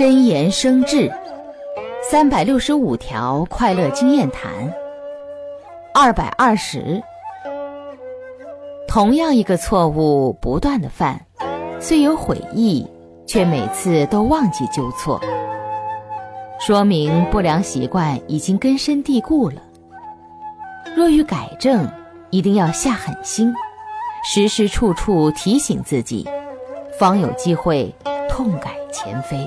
真言生智三百六十五条快乐经验谈二百二十。同样一个错误不断的犯虽有悔意却每次都忘记纠错。说明不良习惯已经根深蒂固了。若欲改正一定要下狠心时时处处提醒自己方有机会痛改前非。